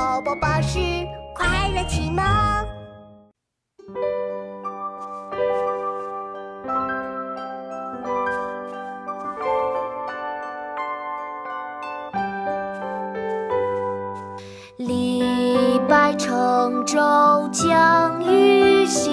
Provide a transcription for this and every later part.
宝宝巴士快乐启蒙。李白乘舟将欲行，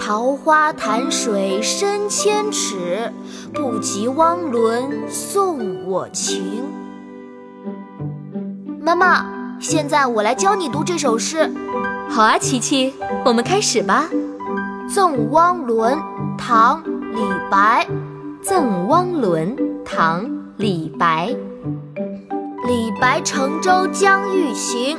桃花潭水深千尺，不及汪伦送我情。妈妈，现在我来教你读这首诗。好啊，琪琪，我们开始吧。《赠汪伦》唐·李白。《赠汪伦》唐·李白。李白乘舟将欲行，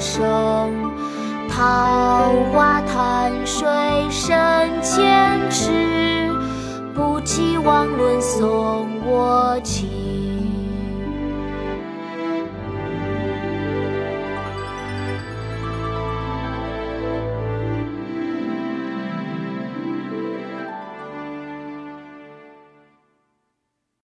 声。桃花潭水深千尺。不及汪伦送我情。